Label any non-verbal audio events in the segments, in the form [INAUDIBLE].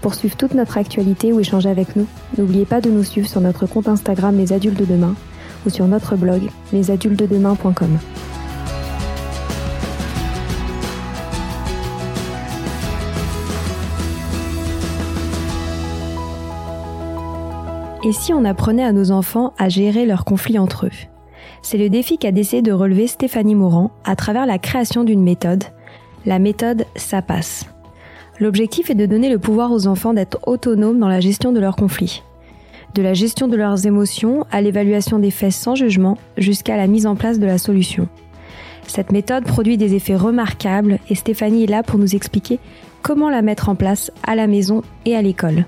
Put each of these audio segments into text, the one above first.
Pour suivre toute notre actualité ou échanger avec nous, n'oubliez pas de nous suivre sur notre compte Instagram Les Adultes de Demain ou sur notre blog lesadultesdedemain.com. Et si on apprenait à nos enfants à gérer leurs conflits entre eux? C'est le défi qu'a décidé de relever Stéphanie Morand à travers la création d'une méthode, la méthode Ça passe. L'objectif est de donner le pouvoir aux enfants d'être autonomes dans la gestion de leurs conflits. De la gestion de leurs émotions à l'évaluation des faits sans jugement jusqu'à la mise en place de la solution. Cette méthode produit des effets remarquables et Stéphanie est là pour nous expliquer comment la mettre en place à la maison et à l'école.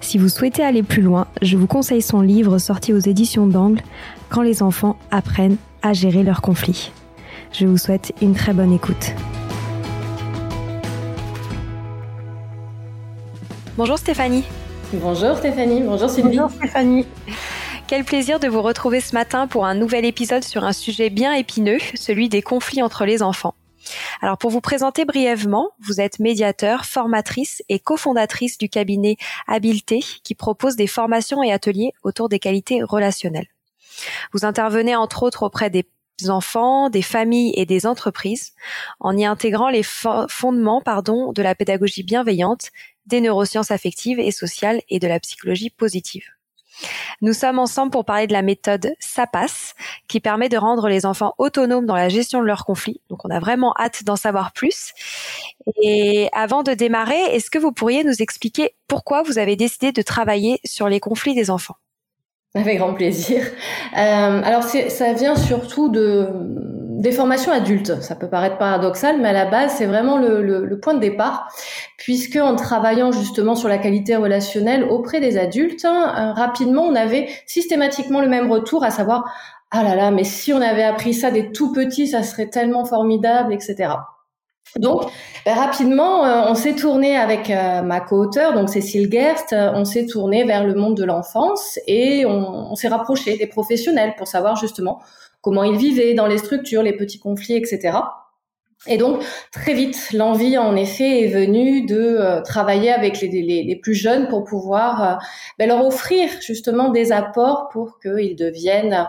Si vous souhaitez aller plus loin, je vous conseille son livre sorti aux éditions d'Angle Quand les enfants apprennent à gérer leurs conflits. Je vous souhaite une très bonne écoute. Bonjour Stéphanie. Bonjour Stéphanie, bonjour Sylvie. Bonjour Stéphanie. Quel plaisir de vous retrouver ce matin pour un nouvel épisode sur un sujet bien épineux, celui des conflits entre les enfants. Alors pour vous présenter brièvement, vous êtes médiateur, formatrice et cofondatrice du cabinet Habileté qui propose des formations et ateliers autour des qualités relationnelles. Vous intervenez entre autres auprès des enfants, des familles et des entreprises en y intégrant les fondements pardon, de la pédagogie bienveillante des neurosciences affectives et sociales et de la psychologie positive. Nous sommes ensemble pour parler de la méthode SAPAS, qui permet de rendre les enfants autonomes dans la gestion de leurs conflits. Donc on a vraiment hâte d'en savoir plus. Et avant de démarrer, est-ce que vous pourriez nous expliquer pourquoi vous avez décidé de travailler sur les conflits des enfants? Avec grand plaisir. Euh, alors ça vient surtout de des formations adultes. Ça peut paraître paradoxal, mais à la base, c'est vraiment le, point de départ, puisque en travaillant justement sur la qualité relationnelle auprès des adultes, hein, euh, rapidement, on avait systématiquement le même retour, à savoir ah là là, mais si on avait appris ça des tout petits, ça serait tellement formidable, etc. Donc, ben, rapidement, euh, on s'est tourné avec euh, ma co-auteure, donc Cécile Gerst, on s'est tourné vers le monde de l'enfance et on s'est rapproché des professionnels pour savoir justement comment ils vivaient dans les structures, les petits conflits, etc. Et donc très vite, l'envie en effet est venue de euh, travailler avec les, plus jeunes pour pouvoir euh, ben, leur offrir justement des apports pour qu'ils deviennent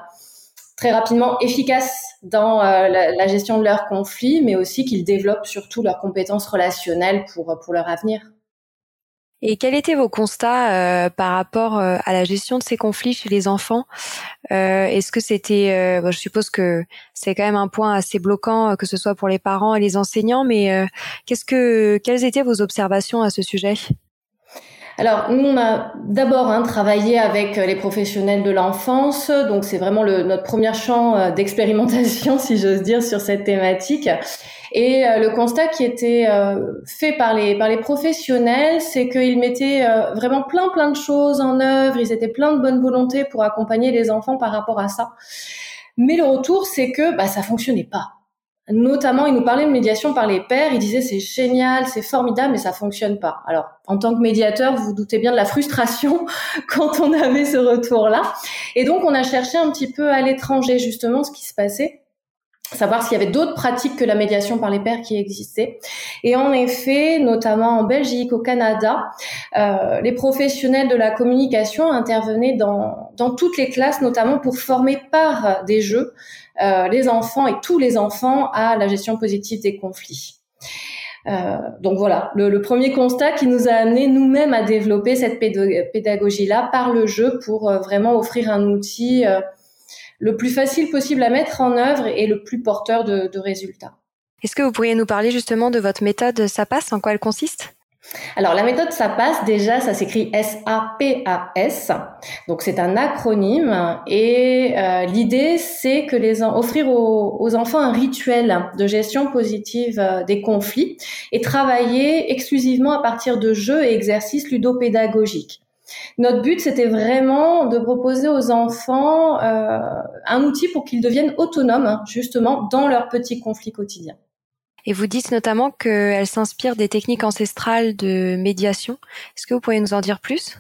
très rapidement efficaces dans euh, la, gestion de leurs conflits, mais aussi qu'ils développent surtout leurs compétences relationnelles pour leur avenir. Et quels étaient vos constats euh, par rapport euh, à la gestion de ces conflits chez les enfants? Euh, Est-ce que c'était, je suppose que c'est quand même un point assez bloquant, que ce soit pour les parents et les enseignants, mais qu'est-ce que, quelles étaient vos observations à ce sujet? Alors, nous, on a d'abord hein, travaillé avec les professionnels de l'enfance, donc c'est vraiment le, notre premier champ d'expérimentation, [LAUGHS] si j'ose dire, sur cette thématique. Et euh, le constat qui était euh, fait par les par les professionnels, c'est qu'ils mettaient euh, vraiment plein plein de choses en œuvre. Ils étaient plein de bonne volonté pour accompagner les enfants par rapport à ça. Mais le retour, c'est que bah, ça fonctionnait pas. Notamment, ils nous parlaient de médiation par les pairs. Ils disaient c'est génial, c'est formidable, mais ça fonctionne pas. Alors, en tant que médiateur, vous, vous doutez bien de la frustration [LAUGHS] quand on avait ce retour-là. Et donc, on a cherché un petit peu à l'étranger justement ce qui se passait savoir s'il y avait d'autres pratiques que la médiation par les pairs qui existaient. Et en effet, notamment en Belgique, au Canada, euh, les professionnels de la communication intervenaient dans, dans toutes les classes, notamment pour former par des jeux euh, les enfants et tous les enfants à la gestion positive des conflits. Euh, donc voilà, le, le, premier constat qui nous a amené nous-mêmes à développer cette pédagogie-là par le jeu pour euh, vraiment offrir un outil euh, le plus facile possible à mettre en œuvre et le plus porteur de, de résultats. Est-ce que vous pourriez nous parler justement de votre méthode SAPAS En quoi elle consiste? Alors la méthode SAPAS, déjà, ça s'écrit S-A-P-A-S. Donc c'est un acronyme et euh, l'idée c'est que les offrir aux, enfants un rituel de gestion positive euh, des conflits et travailler exclusivement à partir de jeux et exercices ludopédagogiques. Notre but, c'était vraiment de proposer aux enfants euh, un outil pour qu'ils deviennent autonomes, justement, dans leurs petits conflits quotidiens. Et vous dites notamment qu'elle s'inspire des techniques ancestrales de médiation. Est-ce que vous pourriez nous en dire plus?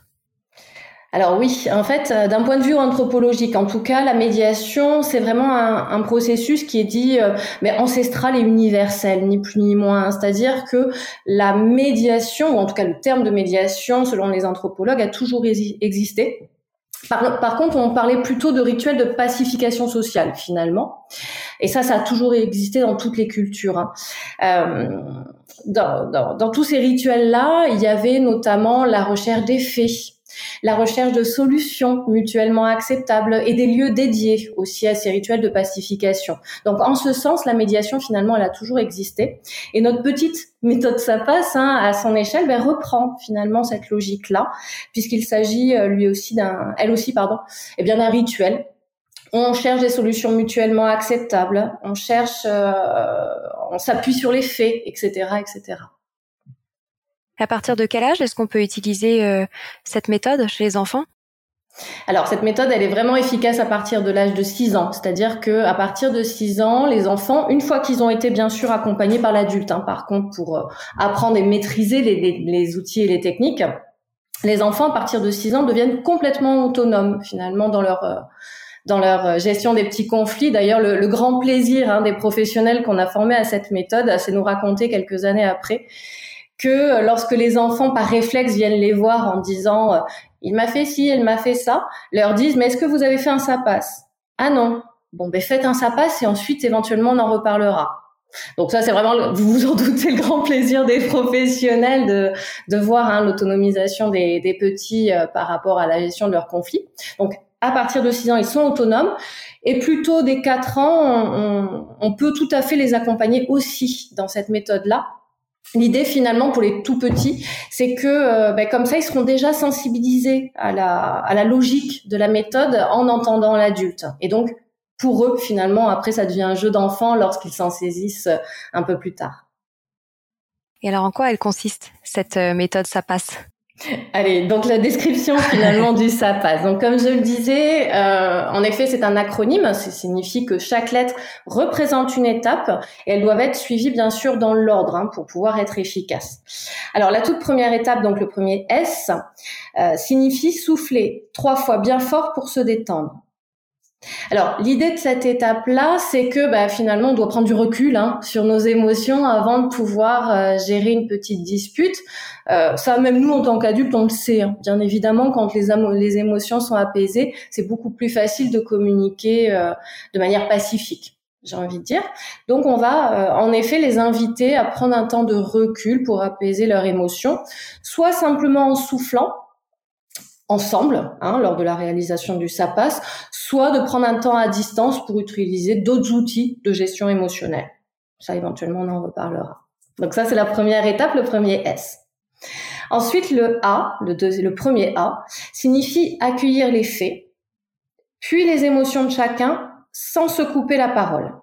Alors oui, en fait, euh, d'un point de vue anthropologique, en tout cas, la médiation, c'est vraiment un, processus qui est dit euh, mais ancestral et universel, ni plus ni moins. C'est-à-dire que la médiation, ou en tout cas le terme de médiation, selon les anthropologues, a toujours existé. Par, contre, on parlait plutôt de rituels de pacification sociale, finalement. Et ça, ça a toujours existé dans toutes les cultures. Hein. Euh, dans, dans, dans, tous ces rituels-là, il y avait notamment la recherche des faits, la recherche de solutions mutuellement acceptables et des lieux dédiés aussi à ces rituels de pacification. Donc en ce sens, la médiation finalement, elle a toujours existé. Et notre petite méthode SAPAS, hein, à son échelle, ben, reprend finalement cette logique-là, puisqu'il s'agit euh, lui aussi d'un, elle aussi pardon, eh bien d'un rituel on cherche des solutions mutuellement acceptables, on cherche, euh, on s'appuie sur les faits, etc., etc. À partir de quel âge est-ce qu'on peut utiliser euh, cette méthode chez les enfants? Alors cette méthode, elle est vraiment efficace à partir de l'âge de 6 ans, c'est-à-dire que à partir de 6 ans, les enfants, une fois qu'ils ont été bien sûr accompagnés par l'adulte, hein, par contre pour euh, apprendre et maîtriser les, outils et les techniques, les enfants à partir de 6 ans deviennent complètement autonomes finalement dans leur euh, dans leur gestion des petits conflits. D'ailleurs, le, grand plaisir hein, des professionnels qu'on a formés à cette méthode, c'est nous raconter quelques années après que lorsque les enfants par réflexe viennent les voir en disant euh, il m'a fait ci, elle m'a fait ça, leur disent mais est-ce que vous avez fait un sapasse Ah non. Bon ben faites un sapasse et ensuite éventuellement on en reparlera. Donc ça c'est vraiment vous vous en doutez le grand plaisir des professionnels de de voir hein, l'autonomisation des, des petits euh, par rapport à la gestion de leurs conflits. Donc à partir de 6 ans, ils sont autonomes. Et plutôt des 4 ans, on, on peut tout à fait les accompagner aussi dans cette méthode-là L'idée finalement pour les tout petits, c'est que euh, ben, comme ça, ils seront déjà sensibilisés à la, à la logique de la méthode en entendant l'adulte. Et donc, pour eux, finalement, après, ça devient un jeu d'enfant lorsqu'ils s'en saisissent un peu plus tard. Et alors, en quoi elle consiste, cette euh, méthode Ça passe? Allez, donc la description finalement [LAUGHS] du SAPAS. Donc comme je le disais, euh, en effet c'est un acronyme, ça signifie que chaque lettre représente une étape et elles doivent être suivies bien sûr dans l'ordre hein, pour pouvoir être efficaces. Alors la toute première étape, donc le premier S, euh, signifie souffler trois fois bien fort pour se détendre. Alors l'idée de cette étape-là, c'est que bah, finalement on doit prendre du recul hein, sur nos émotions avant de pouvoir euh, gérer une petite dispute. Euh, ça, même nous en tant qu'adultes, on le sait. Hein. Bien évidemment, quand les, les, émotions sont apaisées, c'est beaucoup plus facile de communiquer euh, de manière pacifique. J'ai envie de dire. Donc, on va en effet les inviter à prendre un temps de recul pour apaiser leurs émotions, soit simplement en soufflant, ensemble hein, lors de la réalisation du SAPAS, soit de prendre un temps à distance pour utiliser d'autres outils de gestion émotionnelle. Ça, éventuellement, on en reparlera. Donc ça, c'est la première étape, le premier S. Ensuite, le A, le, le premier A, signifie accueillir les faits, puis les émotions de chacun sans se couper la parole.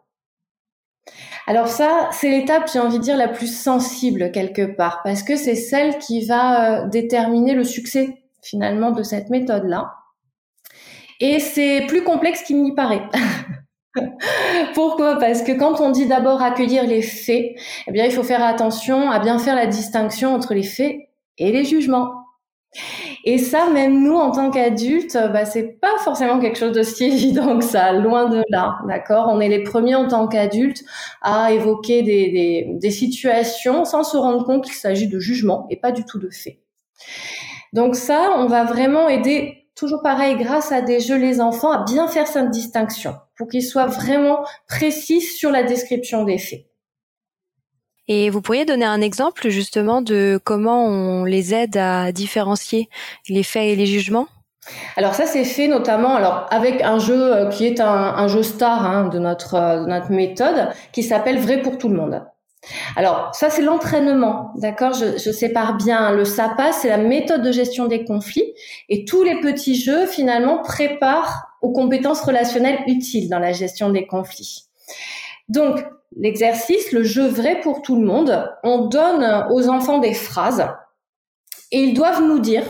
Alors ça, c'est l'étape, j'ai envie de dire, la plus sensible quelque part, parce que c'est celle qui va euh, déterminer le succès finalement de cette méthode-là. Et c'est plus complexe qu'il n'y paraît. [LAUGHS] Pourquoi? Parce que quand on dit d'abord accueillir les faits, eh bien, il faut faire attention à bien faire la distinction entre les faits et les jugements. Et ça, même nous, en tant qu'adultes, bah, c'est pas forcément quelque chose de si [LAUGHS] évident que ça, loin de là, d'accord? On est les premiers en tant qu'adultes à évoquer des, des, des situations sans se rendre compte qu'il s'agit de jugements et pas du tout de faits. Donc ça, on va vraiment aider, toujours pareil, grâce à des jeux les enfants, à bien faire cette distinction pour qu'ils soient vraiment précis sur la description des faits. Et vous pourriez donner un exemple justement de comment on les aide à différencier les faits et les jugements? Alors ça c'est fait notamment alors avec un jeu euh, qui est un, jeu star hein, de notre de notre méthode qui s'appelle Vrai pour tout le monde. Alors ça c'est l'entraînement, d'accord? Je, sépare bien le SAPA, c'est la méthode de gestion des conflits et tous les petits jeux finalement préparent aux compétences relationnelles utiles dans la gestion des conflits. Donc l'exercice, le jeu vrai pour tout le monde, on donne aux enfants des phrases et ils doivent nous dire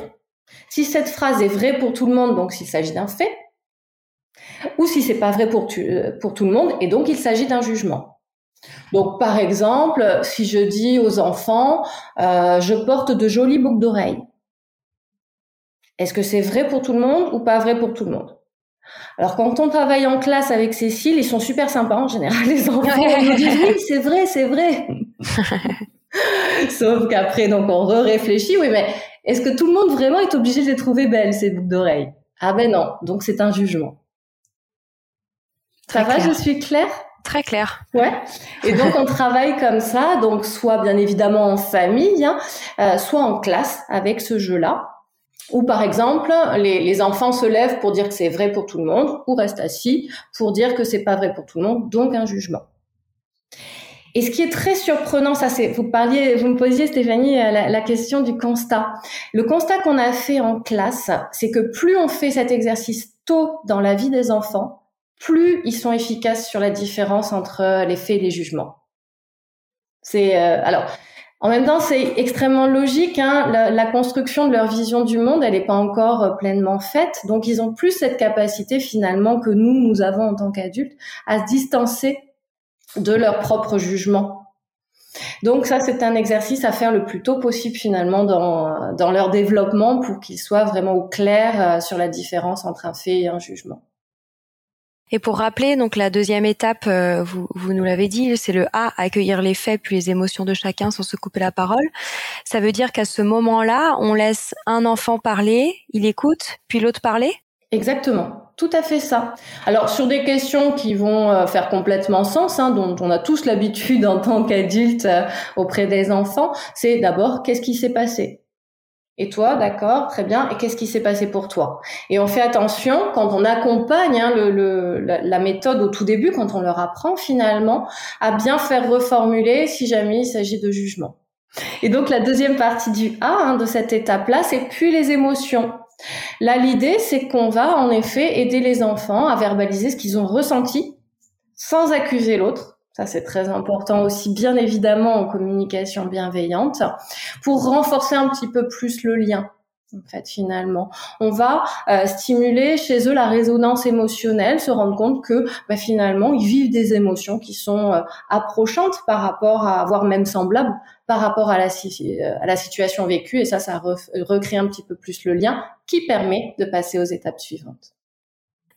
si cette phrase est vraie pour tout le monde, donc s'il s'agit d'un fait, ou si c'est pas vrai pour, euh, pour tout le monde, et donc il s'agit d'un jugement. Donc, par exemple, si je dis aux enfants, euh, je porte de jolies boucles d'oreilles, est-ce que c'est vrai pour tout le monde ou pas vrai pour tout le monde? Alors quand on travaille en classe avec Cécile, ils sont super sympas en général, les enfants. Ils nous disent oui, c'est vrai, c'est vrai. [LAUGHS] Sauf qu'après, donc on réfléchit, oui, mais est-ce que tout le monde vraiment est obligé de les trouver belles, ces boucles d'oreilles? Ah ben non, donc c'est un jugement. Ça va, je suis claire? Très clair. Ouais. Et donc on travaille comme ça, donc soit bien évidemment en famille, hein, euh, soit en classe avec ce jeu-là. Ou par exemple, les, enfants se lèvent pour dire que c'est vrai pour tout le monde, ou restent assis pour dire que c'est pas vrai pour tout le monde, donc un jugement. Et ce qui est très surprenant, ça c'est, vous parliez, vous me posiez Stéphanie euh, la question du constat. Le constat qu'on a fait en classe, c'est que plus on fait cet exercice tôt dans la vie des enfants, plus ils sont efficaces sur la différence entre les faits et les jugements. C'est euh, alors. En même temps, c'est extrêmement logique. Hein, la, construction de leur vision du monde, elle n'est pas encore euh, pleinement faite. Donc, ils ont plus cette capacité finalement que nous, nous avons en tant qu'adultes, à se distancer de leur propre jugement. Donc ça, c'est un exercice à faire le plus tôt possible finalement dans, dans leur développement pour qu'ils soient vraiment au clair euh, sur la différence entre un fait et un jugement. Et pour rappeler, donc la deuxième étape, euh, vous, nous l'avez dit, c'est le A, accueillir les faits puis les émotions de chacun sans se couper la parole. Ça veut dire qu'à ce moment-là, on laisse un enfant parler, il écoute, puis l'autre parler? Exactement. Tout à fait ça. Alors sur des questions qui vont euh, faire complètement sens, hein, dont on a tous l'habitude en tant qu'adulte euh, auprès des enfants, c'est d'abord qu'est-ce qui s'est passé? Et toi, d'accord, très bien. Et qu'est-ce qui s'est passé pour toi? Et on fait attention quand on accompagne hein, le, la, méthode au tout début, quand on leur apprend finalement, à bien faire reformuler si jamais il s'agit de jugement. Et donc la deuxième partie du A hein, de cette étape-là, c'est puis les émotions. Là, l'idée, c'est qu'on va en effet aider les enfants à verbaliser ce qu'ils ont ressenti sans accuser l'autre. C'est très important aussi, bien évidemment, en communication bienveillante, pour renforcer un petit peu plus le lien en fait finalement. On va euh, stimuler chez eux la résonance émotionnelle, se rendre compte que bah, finalement ils vivent des émotions qui sont euh, approchantes par rapport à, voire même semblables par rapport à la, euh, à la situation vécue et ça, ça recrée un petit peu plus le lien qui permet de passer aux étapes suivantes.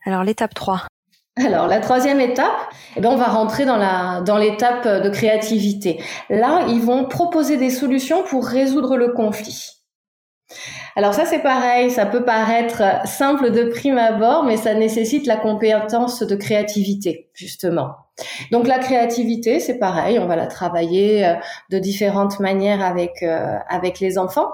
Alors l'étape 3. Alors la troisième étape, eh ben, on va rentrer dans la dans l'étape de créativité. Là, ils vont proposer des solutions pour résoudre le conflit. Alors ça c'est pareil, ça peut paraître simple de prime abord, mais ça nécessite la compétence de créativité justement. Donc la créativité, c'est pareil, on va la travailler euh, de différentes manières avec euh, avec les enfants.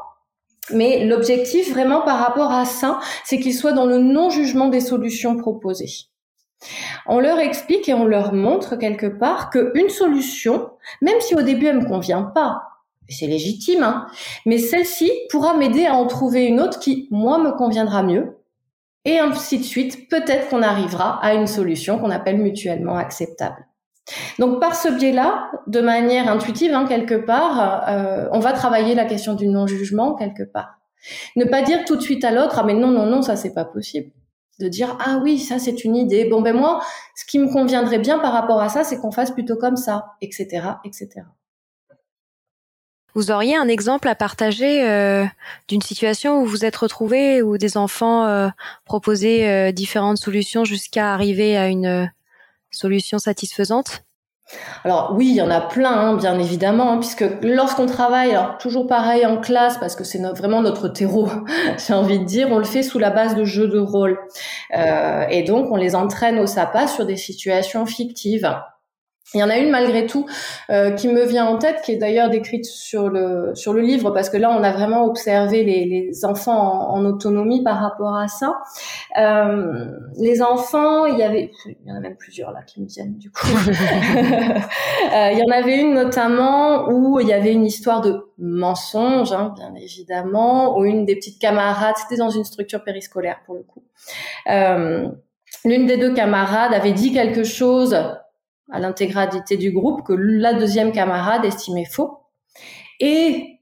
Mais l'objectif vraiment par rapport à ça, c'est qu'ils soient dans le non-jugement des solutions proposées. On leur explique et on leur montre quelque part qu'une solution, même si au début elle me convient pas, c'est légitime, hein. mais celle-ci pourra m'aider à en trouver une autre qui, moi, me conviendra mieux. Et ainsi de suite, peut-être qu'on arrivera à une solution qu'on appelle mutuellement acceptable. Donc par ce biais-là, de manière intuitive, hein, quelque part, euh, on va travailler la question du non-jugement quelque part. Ne pas dire tout de suite à l'autre, ah mais non, non, non, ça c'est pas possible. De dire, ah oui, ça c'est une idée. Bon ben moi, ce qui me conviendrait bien par rapport à ça, c'est qu'on fasse plutôt comme ça, etc., etc. Vous auriez un exemple à partager euh, d'une situation où vous êtes retrouvé, où des enfants euh, proposaient euh, différentes solutions jusqu'à arriver à une solution satisfaisante? Alors oui, il y en a plein, hein, bien évidemment, hein, puisque lorsqu'on travaille, alors toujours pareil en classe, parce que c'est vraiment notre terreau, [LAUGHS] j'ai envie de dire, on le fait sous la base de jeux de rôle. et donc, on les entraîne au SAPA sur des situations fictives. Il y en a une malgré tout euh, qui me vient en tête, qui est d'ailleurs décrite sur le sur le livre, parce que là on a vraiment observé les, les enfants en, autonomie par rapport à ça. Euh, les enfants, il y avait, il y en a même plusieurs là qui me viennent du coup. [LAUGHS] euh, il y en avait une notamment où il y avait une histoire de mensonge, hein, bien évidemment, où une des petites camarades, c'était dans une structure périscolaire pour le coup. Euh, L'une des deux camarades avait dit quelque chose à l'intégralité du groupe que la deuxième camarade estimait faux. Et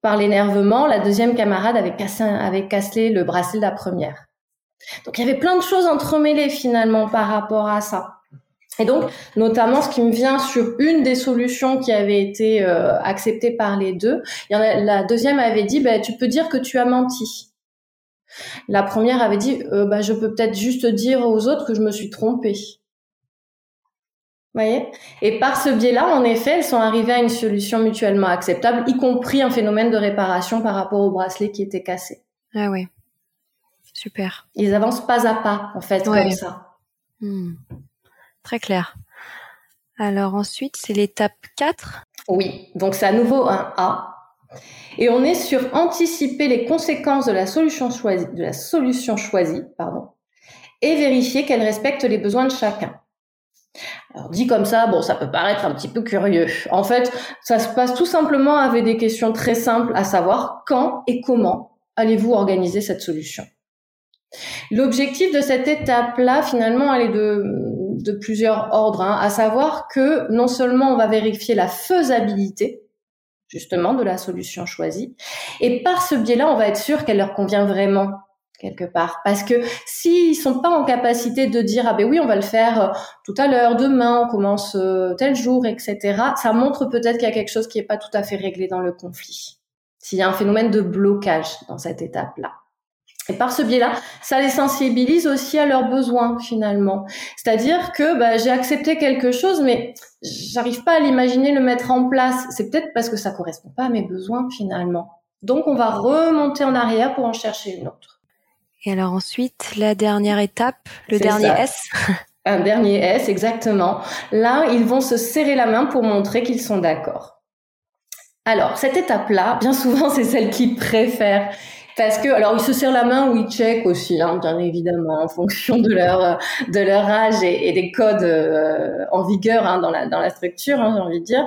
par l'énervement, la deuxième camarade avait cassé, avait cassé le bracelet de la première. Donc il y avait plein de choses entremêlées finalement par rapport à ça. Et donc, notamment, ce qui me vient sur une des solutions qui avait été euh, acceptée par les deux, la deuxième avait dit, bah, tu peux dire que tu as menti. La première avait dit, euh, bah, je peux peut-être juste dire aux autres que je me suis trompée voyez? Et par ce biais-là, en effet, elles sont arrivées à une solution mutuellement acceptable, y compris un phénomène de réparation par rapport au bracelet qui était cassé. Ah oui. Super. Ils avancent pas à pas, en fait, comme ça. Hmm. Très clair. Alors ensuite, c'est l'étape 4 Oui, donc c'est à nouveau un A. Et on est sur anticiper les conséquences de la solution choisie, de la solution choisie, pardon, et vérifier qu'elle respecte les besoins de chacun. Alors dit comme ça, bon, ça peut paraître un petit peu curieux. En fait, ça se passe tout simplement avec des questions très simples, à savoir quand et comment allez-vous organiser cette solution. L'objectif de cette étape-là, finalement, elle est de, plusieurs ordres, hein, à savoir que non seulement on va vérifier la faisabilité, justement, de la solution choisie, et par ce biais-là, on va être sûr qu'elle leur convient vraiment quelque part. Parce que s'ils sont pas en capacité de dire ah ben oui on va le faire euh, tout à l'heure, demain on commence euh, tel jour, etc. Ça montre peut-être qu'il y a quelque chose qui est pas tout à fait réglé dans le conflit. S'il y a un phénomène de blocage dans cette étape-là. Et par ce biais-là, ça les sensibilise aussi à leurs besoins finalement. C'est-à-dire que bah, j'ai accepté quelque chose, mais j'arrive pas à l'imaginer le mettre en place. C'est peut-être parce que ça correspond pas à mes besoins finalement. Donc on va remonter en arrière pour en chercher une autre. Et alors ensuite, la dernière étape, le dernier S. [LAUGHS] Un dernier S, exactement. Là, ils vont se serrer la main pour montrer qu'ils sont d'accord. Alors, cette étape-là, bien souvent, [LAUGHS] c'est celle qu'ils préfèrent parce que alors ils se serrent la main ou ils checkent aussi, hein, bien évidemment, en fonction de leur de leur âge et, des codes euh, en vigueur hein, dans la dans la structure, hein, j'ai envie de dire.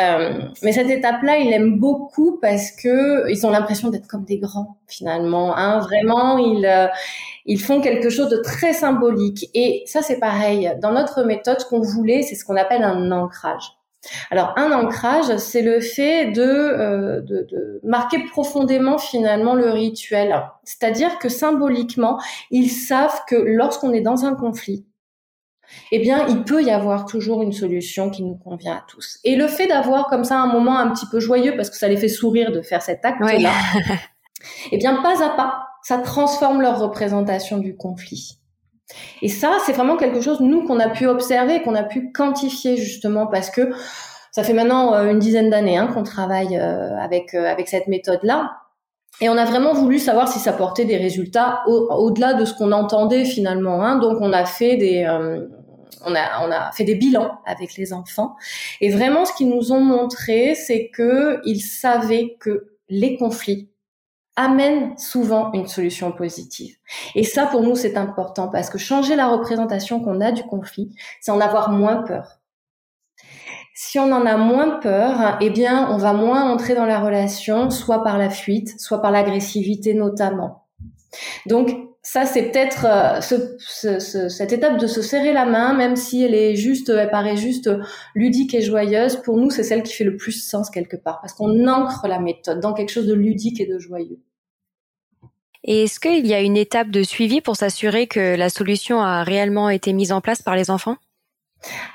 Euh, mais cette étape-là, ils l'aiment beaucoup parce que ils ont l'impression d'être comme des grands finalement. Hein, vraiment, ils euh, ils font quelque chose de très symbolique. Et ça, c'est pareil. Dans notre méthode, ce qu'on voulait, c'est ce qu'on appelle un ancrage. Alors un ancrage, c'est le fait euh, de, de, marquer profondément finalement le rituel. C'est-à-dire que symboliquement, ils savent que lorsqu'on est dans un conflit, eh bien, il peut y avoir toujours une solution qui nous convient à tous. Et le fait d'avoir comme ça un moment un petit peu joyeux, parce que ça les fait sourire de faire cet acte-là, [LAUGHS] [LAUGHS] eh bien, pas à pas, ça transforme leur représentation du conflit. Et ça, c'est vraiment quelque chose, nous, qu'on a pu observer, qu'on a pu quantifier justement parce que ça fait maintenant euh, une dizaine d'années hein, qu'on travaille euh, avec, euh, avec cette méthode-là. Et on a vraiment voulu savoir si ça portait des résultats au-delà de ce qu'on entendait finalement. Hein. Donc on a fait des, on a, on a fait des bilans avec les enfants. Et vraiment, ce qu'ils nous ont montré, c'est que ils savaient que les conflits amène souvent une solution positive. Et ça, pour nous, c'est important parce que changer la représentation qu'on a du conflit, c'est en avoir moins peur. Si on en a moins peur, eh bien, on va moins entrer dans la relation, soit par la fuite, soit par l'agressivité notamment. Donc, ça, c'est peut-être euh, ce, cette étape de se serrer la main, même si elle est juste, elle paraît juste ludique et joyeuse. Pour nous, c'est celle qui fait le plus sens quelque part, parce qu'on ancre la méthode dans quelque chose de ludique et de joyeux. Et est-ce qu'il y a une étape de suivi pour s'assurer que la solution a réellement été mise en place par les enfants?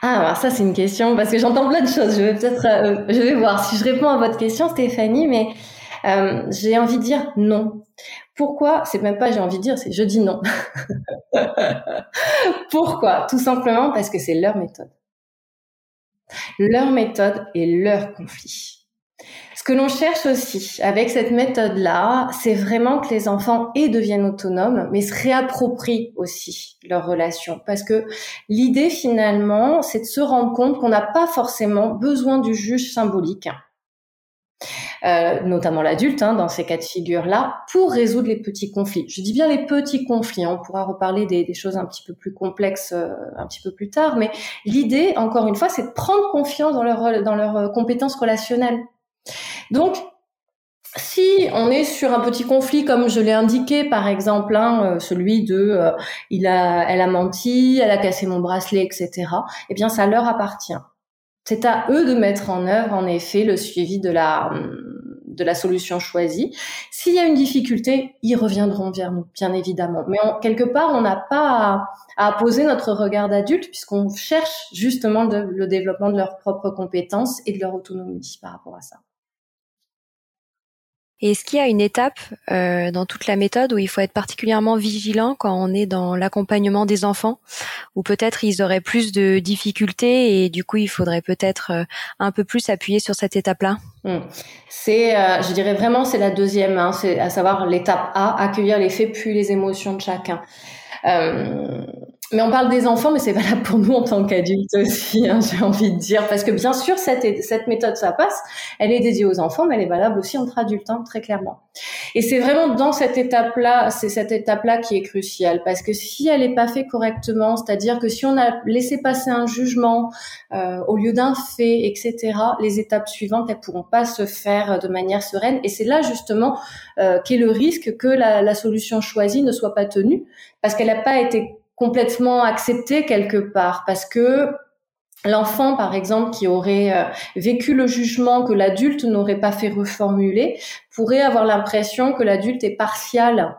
Ah, alors ça c'est une question parce que j'entends plein de choses. Je vais peut-être, euh, je vais voir si je réponds à votre question, Stéphanie, mais euh, j'ai envie de dire non. Pourquoi? C'est même pas j'ai envie de dire, c'est je dis non. [LAUGHS] Pourquoi? Tout simplement parce que c'est leur méthode. Leur méthode et leur conflit. Ce que l'on cherche aussi avec cette méthode-là, c'est vraiment que les enfants et deviennent autonomes, mais se réapproprient aussi leur relation. Parce que l'idée finalement, c'est de se rendre compte qu'on n'a pas forcément besoin du juge symbolique. Euh, notamment l'adulte, hein, dans ces cas de figure-là, pour résoudre les petits conflits. Je dis bien les petits conflits, hein. on pourra reparler des, choses un petit peu plus complexes euh, un petit peu plus tard, mais l'idée, encore une fois, c'est de prendre confiance dans leur, dans leurs euh, compétences relationnelles. Donc, si on est sur un petit conflit comme je l'ai indiqué, par exemple, hein, celui de il a, elle a menti, elle a cassé mon bracelet, etc. Eh bien, ça leur appartient. C'est à eux de mettre en œuvre, en effet, le suivi de la, de la solution choisie. S'il y a une difficulté, ils reviendront vers nous, bien évidemment. Mais quelque part, on n'a pas à, poser notre regard d'adulte puisqu'on cherche justement le développement de leurs propres compétences et de leur autonomie par rapport à ça. Et est-ce qu'il y a une étape euh, dans toute la méthode où il faut être particulièrement vigilant quand on est dans l'accompagnement des enfants, ou peut-être ils auraient plus de difficultés et du coup il faudrait peut-être euh, un peu plus appuyer sur cette étape-là? Hmm. C'est, euh, je dirais vraiment, c'est la deuxième, hein, c'est à savoir l'étape A, accueillir les faits puis les émotions de chacun. Euh, mais on parle des enfants, mais c'est valable pour nous en tant qu'adultes aussi, hein, j'ai envie de dire. Parce que bien sûr, cette, méthode, ça passe, elle est dédiée aux enfants, mais elle est valable aussi entre adultes, hein, très clairement. Et c'est vraiment dans cette étape-là, c'est cette étape-là qui est cruciale. Parce que si elle n'est pas faite correctement, c'est-à-dire que si on a laissé passer un jugement euh, au lieu d'un fait, etc., les étapes suivantes, elles pourront pas se faire de manière sereine. Et c'est là justement euh, qu'est le risque que la solution choisie ne soit pas tenue, parce qu'elle n'a pas été complètement accepté quelque part parce que l'enfant, par exemple, qui aurait euh, vécu le jugement que l'adulte n'aurait pas fait reformuler, pourrait avoir l'impression que l'adulte est partial.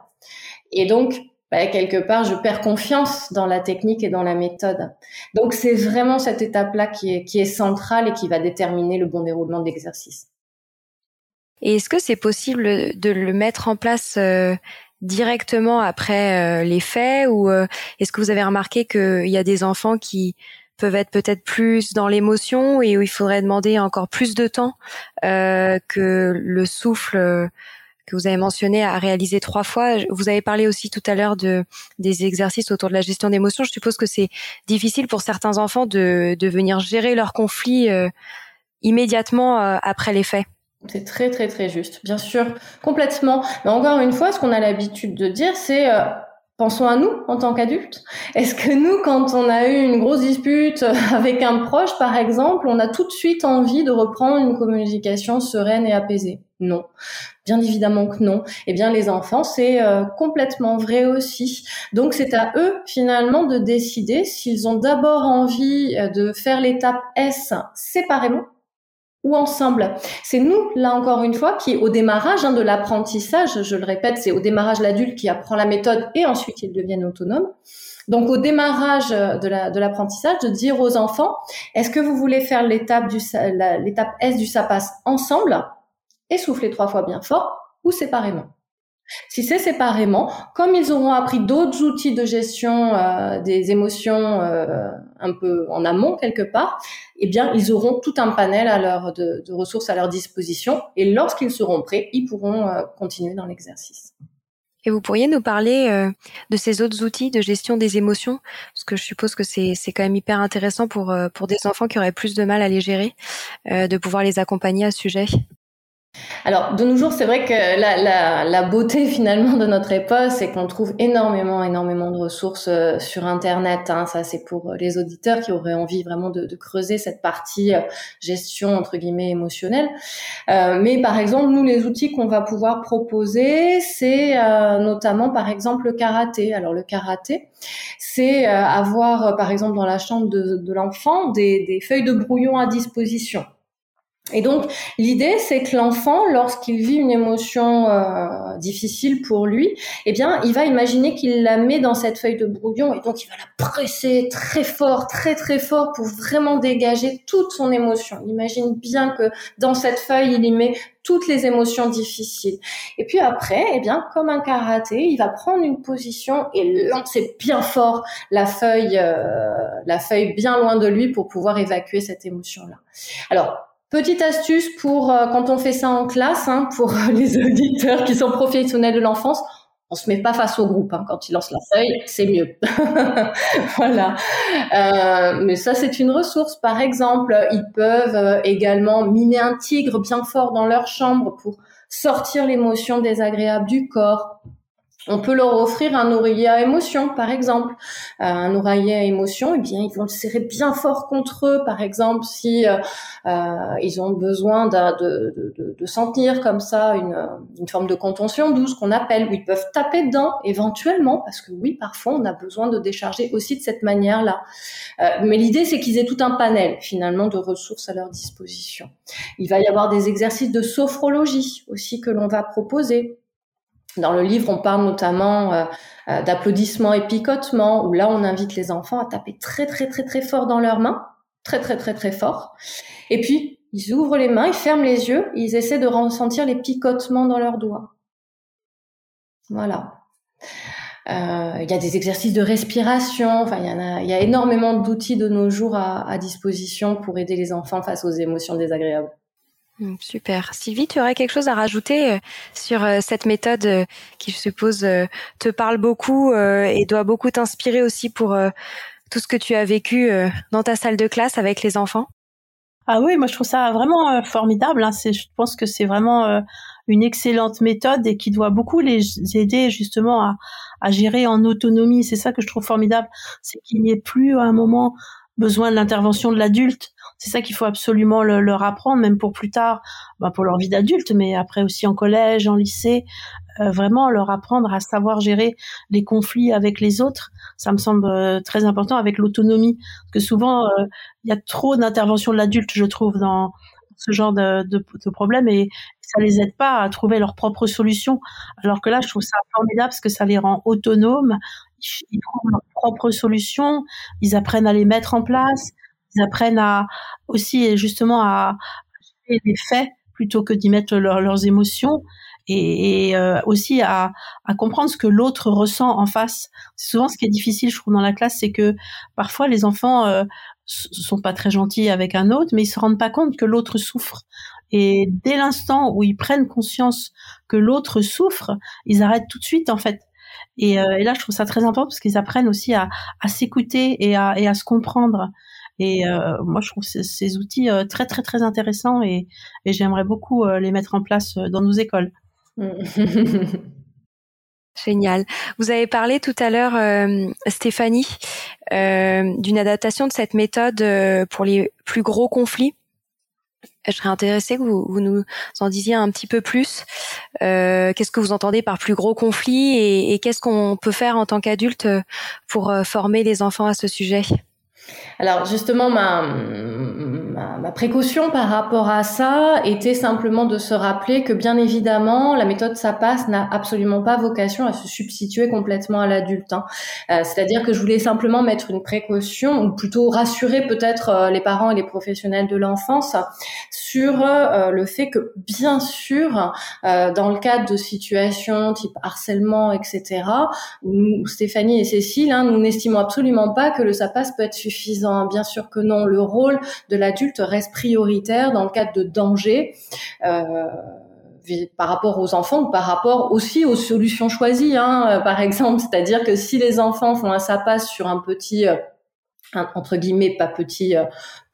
Et donc, bah, quelque part, je perds confiance dans la technique et dans la méthode. Donc, c'est vraiment cette étape-là qui est, qui est centrale et qui va déterminer le bon déroulement de l'exercice. Et est-ce que c'est possible de le mettre en place euh, directement après euh, les faits ou euh, est-ce que vous avez remarqué qu'il y a des enfants qui peuvent être peut-être plus dans l'émotion et où il faudrait demander encore plus de temps euh, que le souffle que vous avez mentionné à réaliser trois fois? Vous avez parlé aussi tout à l'heure de des exercices autour de la gestion d'émotions. Je suppose que c'est difficile pour certains enfants de, de venir gérer leurs conflits immédiatement après les faits. C'est très très très juste, bien sûr, complètement. Mais encore une fois, ce qu'on a l'habitude de dire, c'est euh, pensons à nous en tant qu'adultes. Est-ce que nous, quand on a eu une grosse dispute avec un proche, par exemple, on a tout de suite envie de reprendre une communication sereine et apaisée? Non, bien évidemment que non. Eh bien, les enfants, c'est euh, complètement vrai aussi. Donc, c'est à eux finalement de décider s'ils ont d'abord envie euh, de faire l'étape S séparément ou ensemble. C'est nous, là encore une fois, qui au démarrage hein, de l'apprentissage, je le répète, c'est au démarrage l'adulte qui apprend la méthode et ensuite ils deviennent autonomes. Donc au démarrage de l'apprentissage, de, dire aux enfants, est-ce que vous voulez faire l'étape l'étape S du SAPAS ensemble? Et souffler trois fois bien fort ou séparément si c'est séparément, comme ils auront appris d'autres outils de gestion euh, des émotions euh, un peu en amont quelque part, eh bien, ils auront tout un panel à de, ressources à leur disposition et lorsqu'ils seront prêts, ils pourront euh, continuer dans l'exercice. Et vous pourriez nous parler de ces autres outils de gestion des émotions, parce que je suppose que c'est quand même hyper intéressant pour pour des enfants qui auraient plus de mal à les gérer, de pouvoir les accompagner à ce sujet. Alors, de nos jours, c'est vrai que la, beauté [LAUGHS] finalement de notre époque, c'est qu'on trouve énormément, énormément de ressources euh, sur Internet. Hein. Ça, c'est pour euh, les auditeurs qui auraient envie vraiment de, creuser cette partie euh, gestion entre guillemets émotionnelle. Euh, mais par exemple, nous, les outils qu'on va pouvoir proposer, c'est notamment par exemple le karaté. Alors, le karaté, c'est avoir par exemple dans la chambre de, l'enfant des feuilles de brouillon à disposition. Et donc, l'idée, c'est que l'enfant, lorsqu'il vit une émotion euh, difficile pour lui, eh bien, il va imaginer qu'il la met dans cette feuille de brouillon et donc il va la presser très fort, très très fort pour vraiment dégager toute son émotion. Il imagine bien que dans cette feuille, il y met toutes les émotions difficiles. Et puis après, eh bien, comme un karaté, il va prendre une position et lancer bien fort la feuille, euh, la feuille bien loin de lui pour pouvoir évacuer cette émotion-là. Alors, Petite astuce pour quand on fait ça en classe, hein, pour les [LAUGHS] auditeurs qui sont professionnels de l'enfance, on se met pas face au groupe hein. quand ils lancent la feuille, c'est mieux. [LAUGHS] voilà. Euh, mais ça, c'est une ressource. Par exemple, ils peuvent euh, également mimer un tigre bien fort dans leur chambre pour sortir l'émotion désagréable du corps. On peut leur offrir un oreiller à émotion, par exemple. Euh, un oreiller à émotion, eh bien, ils vont le serrer bien fort contre eux, par exemple, si euh, euh ils ont besoin de, de, sentir comme ça une, forme de contention douce qu'on appelle, où ils peuvent taper dedans, éventuellement, parce que oui, parfois, on a besoin de décharger aussi de cette manière-là. Mais l'idée, c'est qu'ils aient tout un panel, finalement, de ressources à leur disposition. Il va y avoir des exercices de sophrologie aussi que l'on va proposer dans le livre, on parle notamment euh, euh, d'applaudissements et picotements, où là, on invite les enfants à taper très, très, très, très fort dans leurs mains, très, très, très, très fort. Et puis, ils ouvrent les mains, ils ferment les yeux, ils essaient de ressentir les picotements dans leurs doigts. Voilà. Euh, il y a des exercices de respiration. Enfin, il y, en a, y a énormément d'outils de nos jours à disposition pour aider les enfants face aux émotions désagréables. Hmm, super. Sylvie, tu aurais quelque chose à rajouter euh, sur euh, cette méthode euh, qui, je suppose, te parle beaucoup et doit beaucoup t'inspirer aussi pour tout ce que tu as vécu dans ta salle de classe avec les enfants? Ah oui, moi je trouve ça vraiment formidable. Hein. Je pense que c'est vraiment une excellente méthode et qui doit beaucoup les aider justement à, à gérer en autonomie. C'est ça que je trouve formidable, c'est qu'il n'y ait plus à un moment besoin de l'intervention de l'adulte c'est ça qu'il faut absolument leur apprendre, même pour plus tard, bah pour leur vie d'adulte, mais après aussi en collège, en lycée, euh, vraiment leur apprendre à savoir gérer les conflits avec les autres. Ça me semble euh, très important avec l'autonomie, parce que souvent euh, il y a trop d'intervention de l'adulte, je trouve, dans ce genre de, de, de problème et ça les aide pas à trouver leurs propres solutions. Alors que là, je trouve ça formidable parce que ça les rend autonomes, ils trouvent leurs propres solutions, ils apprennent à les mettre en place, ils apprennent à aussi justement à gérer les faits plutôt que d'y mettre leurs émotions et, euh, aussi à, à, comprendre ce que l'autre ressent en face. Souvent, ce qui est difficile, je trouve, dans la classe, c'est que parfois les enfants euh, sont pas très gentils avec un autre, mais ils se rendent pas compte que l'autre souffre. Et dès l'instant où ils prennent conscience que l'autre souffre, ils arrêtent tout de suite, en fait. Et, euh, et là, je trouve ça très important parce qu'ils apprennent aussi à, à s'écouter et à, et à se comprendre. Et euh, moi, je trouve ces, outils euh, très, très, très intéressants et, et j'aimerais beaucoup euh, les mettre en place dans nos écoles. [LAUGHS] Génial. Vous avez parlé tout à l'heure, Stéphanie, d'une adaptation de cette méthode pour les plus gros conflits. Je serais intéressée que vous, nous en disiez un petit peu plus. qu'est-ce que vous entendez par plus gros conflits et, et qu'est-ce qu'on peut faire en tant qu'adulte pour former les enfants à ce sujet? Alors justement, ma, précaution par rapport à ça était simplement de se rappeler que bien évidemment, la méthode SAPAS n'a absolument pas vocation à se substituer complètement à l'adulte. Hein. Euh, C'est-à-dire que je voulais simplement mettre une précaution, ou plutôt rassurer peut-être euh, les parents et les professionnels de l'enfance sur euh, le fait que bien sûr, euh, dans le cadre de situations type harcèlement, etc., nous, Stéphanie et Cécile, hein, nous n'estimons absolument pas que le SAPAS peut être suffisant. Bien sûr que non. Le rôle de l'adulte reste prioritaire dans le cadre de danger. Euh, par rapport aux enfants ou par rapport aussi aux solutions choisies, hein, par exemple. C'est-à-dire que si les enfants font un sapas sur un petit, euh, entre guillemets, pas petit,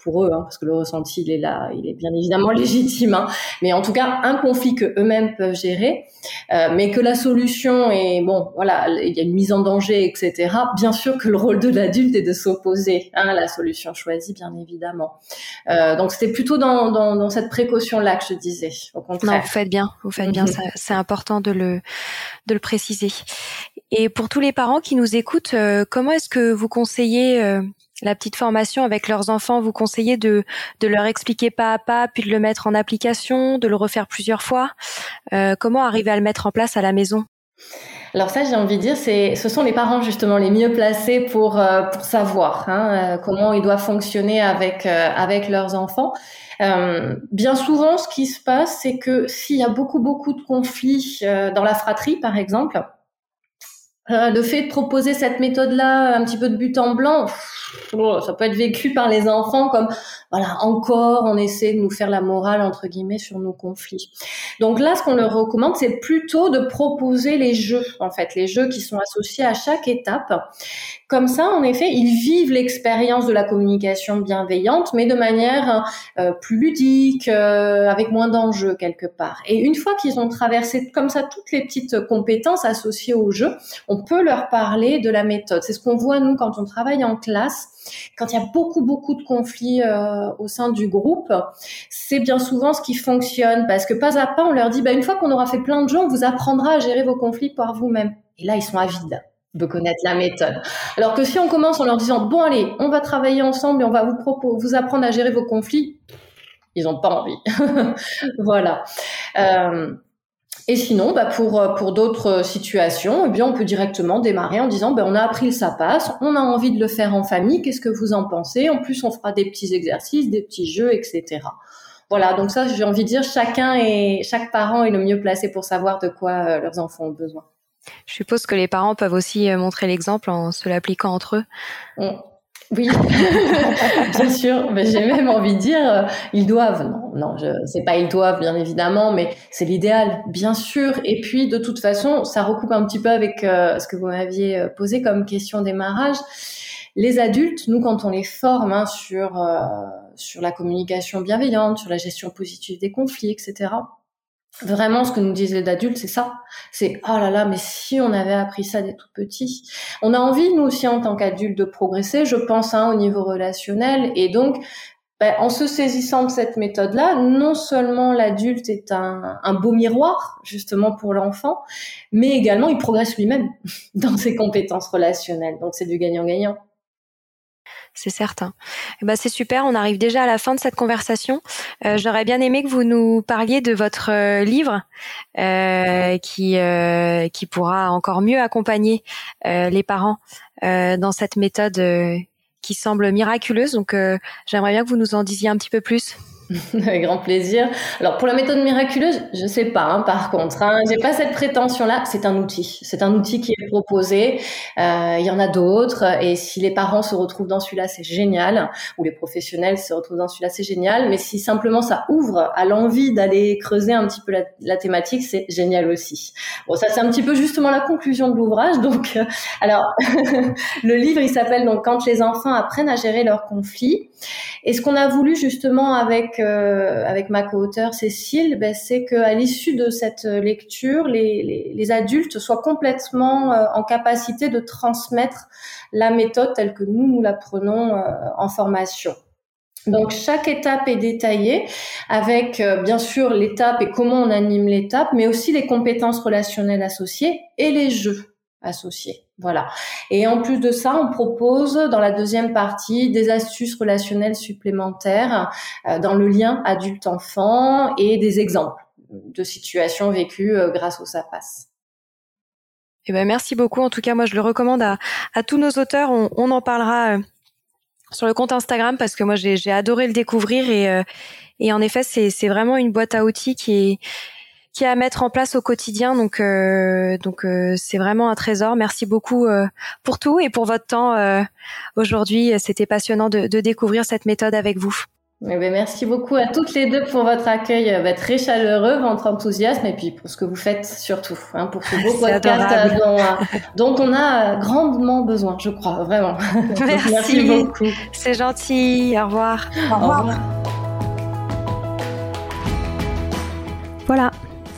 pour eux, hein, parce que le ressenti, il est là, il est bien évidemment [LAUGHS] légitime, hein. mais en tout cas, un conflit que eux-mêmes peuvent gérer, euh, mais que la solution est, bon, voilà, il y a une mise en danger, etc. Bien sûr que le rôle de l'adulte est de s'opposer hein, à la solution choisie, bien évidemment. Euh, donc, c'était plutôt dans, dans, dans cette précaution-là que je disais, au contraire. Non, vous faites bien, vous faites bien, c'est important de le, de le préciser. Et pour tous les parents qui nous écoutent, euh, comment est-ce que vous conseillez euh, la petite formation avec leurs enfants, vous conseillez de, de leur expliquer pas à pas, puis de le mettre en application, de le refaire plusieurs fois. Euh, comment arriver à le mettre en place à la maison? Alors ça, j'ai envie de dire, c'est, ce sont les parents justement les mieux placés pour euh, pour savoir hein, euh, comment ils doivent fonctionner avec avec leurs enfants. bien souvent, ce qui se passe, c'est que s'il y a beaucoup beaucoup de conflits dans la fratrie, par exemple, euh, le fait de proposer cette méthode-là un petit peu de but en blanc, oh, ça peut être vécu par les enfants comme voilà encore on essaie de nous faire la morale entre guillemets sur nos conflits. Donc là, ce qu'on leur recommande, c'est plutôt de proposer les jeux en fait, les jeux qui sont associés à chaque étape. Comme ça, en effet, ils vivent l'expérience de la communication bienveillante, mais de manière euh, plus ludique, euh, avec moins d'enjeux quelque part. Et une fois qu'ils ont traversé comme ça toutes les petites compétences associées au jeu, peut leur parler de la méthode. C'est ce qu'on voit nous quand on travaille en classe. Quand il y a beaucoup beaucoup de conflits euh, au sein du groupe, c'est bien souvent ce qui fonctionne parce que pas à pas on leur dit bah une fois qu'on aura fait plein de jeux, on vous apprendra à gérer vos conflits par vous-même. Et là ils sont avides de connaître la méthode. Alors que si on commence en leur disant bon allez, on va travailler ensemble et on va vous proposer, vous apprendre à gérer vos conflits, ils n'ont pas envie. [LAUGHS] voilà. Euh, et sinon, bah pour pour d'autres situations, eh bien on peut directement démarrer en disant ben on a appris le ça passe, on a envie de le faire en famille, qu'est-ce que vous en pensez? En plus, on fera des petits exercices, des petits jeux, etc. Voilà, donc ça, j'ai envie de dire, chacun et chaque parent est le mieux placé pour savoir de quoi euh, leurs enfants ont besoin. Je suppose que les parents peuvent aussi euh, montrer l'exemple en se l'appliquant entre eux. Oui, [LAUGHS] bien sûr. Mais j'ai même envie de dire, euh, ils doivent. Non, non, je, c'est pas ils doivent, bien évidemment, mais c'est l'idéal, bien sûr. Et puis, de toute façon, ça recoupe un petit peu avec euh, ce que vous m'aviez posé comme question démarrage. Les adultes, nous, quand on les forme hein, sur sur la communication bienveillante, sur la gestion positive des conflits, etc Vraiment, ce que nous disent les adultes, c'est ça. C'est oh là là, mais si on avait appris ça dès tout petit. On a envie, nous aussi, en tant qu'adultes, de progresser. Je pense hein, au niveau relationnel, et donc, ben, en se saisissant de cette méthode-là, non seulement l'adulte est un, un beau miroir justement pour l'enfant, mais également il progresse lui-même [LAUGHS] dans ses compétences relationnelles. Donc c'est du gagnant-gagnant c'est certain. Eh ben, c'est super, on arrive déjà à la fin de cette conversation. Euh, j'aurais bien aimé que vous nous parliez de votre euh, livre euh, qui, qui pourra encore mieux accompagner les parents dans cette méthode qui semble miraculeuse. Donc j'aimerais bien que vous nous en disiez un petit peu plus. [LAUGHS] Avec grand plaisir. Alors pour la méthode miraculeuse, je sais pas. Hein, par contre, hein, j'ai pas cette prétention-là. C'est un outil. C'est un outil qui est proposé. Euh, il y en a d'autres. Et si les parents se retrouvent dans celui-là, c'est génial. Ou les professionnels se retrouvent dans celui-là, c'est génial. Mais si simplement ça ouvre à l'envie d'aller creuser un petit peu la, la thématique, c'est génial aussi. Bon, ça c'est un petit peu justement la conclusion de l'ouvrage. [LAUGHS] Donc, euh, alors [LAUGHS] le livre, il s'appelle donc Quand les enfants apprennent à gérer leurs conflits. Et ce qu'on a voulu justement avec euh, avec ma co-auteure Cécile, ben, c'est qu'à l'issue de cette lecture, les, adultes soient complètement euh, en capacité de transmettre la méthode telle que nous nous la prenons euh, en formation. Donc chaque étape est détaillée avec bien sûr l'étape et comment on anime l'étape, mais aussi les compétences relationnelles associées et les jeux associés. Voilà. Et en plus de ça, on propose dans la deuxième partie des astuces relationnelles supplémentaires euh, dans le lien adulte-enfant et des exemples de situations vécues euh, grâce au SAPAS. Eh ben merci beaucoup. En tout cas, moi, je le recommande à, tous nos auteurs. On, on en parlera euh, sur le compte Instagram parce que moi, j'ai adoré le découvrir et, et en effet, c'est vraiment une boîte à outils qui est qui est à mettre en place au quotidien. Donc, euh, donc euh, c'est vraiment un trésor. Merci beaucoup euh, pour tout et pour votre temps aujourd'hui. C'était passionnant de, de, découvrir cette méthode avec vous. Eh ben, merci beaucoup à toutes les deux pour votre accueil bah, très chaleureux, votre enthousiasme et puis pour ce que vous faites surtout, hein, pour ce beau podcast dont, dont, on a grandement besoin, je crois, vraiment. [LAUGHS] Merci, merci beaucoup. C'est gentil. Au revoir. Au revoir. Au revoir. Voilà,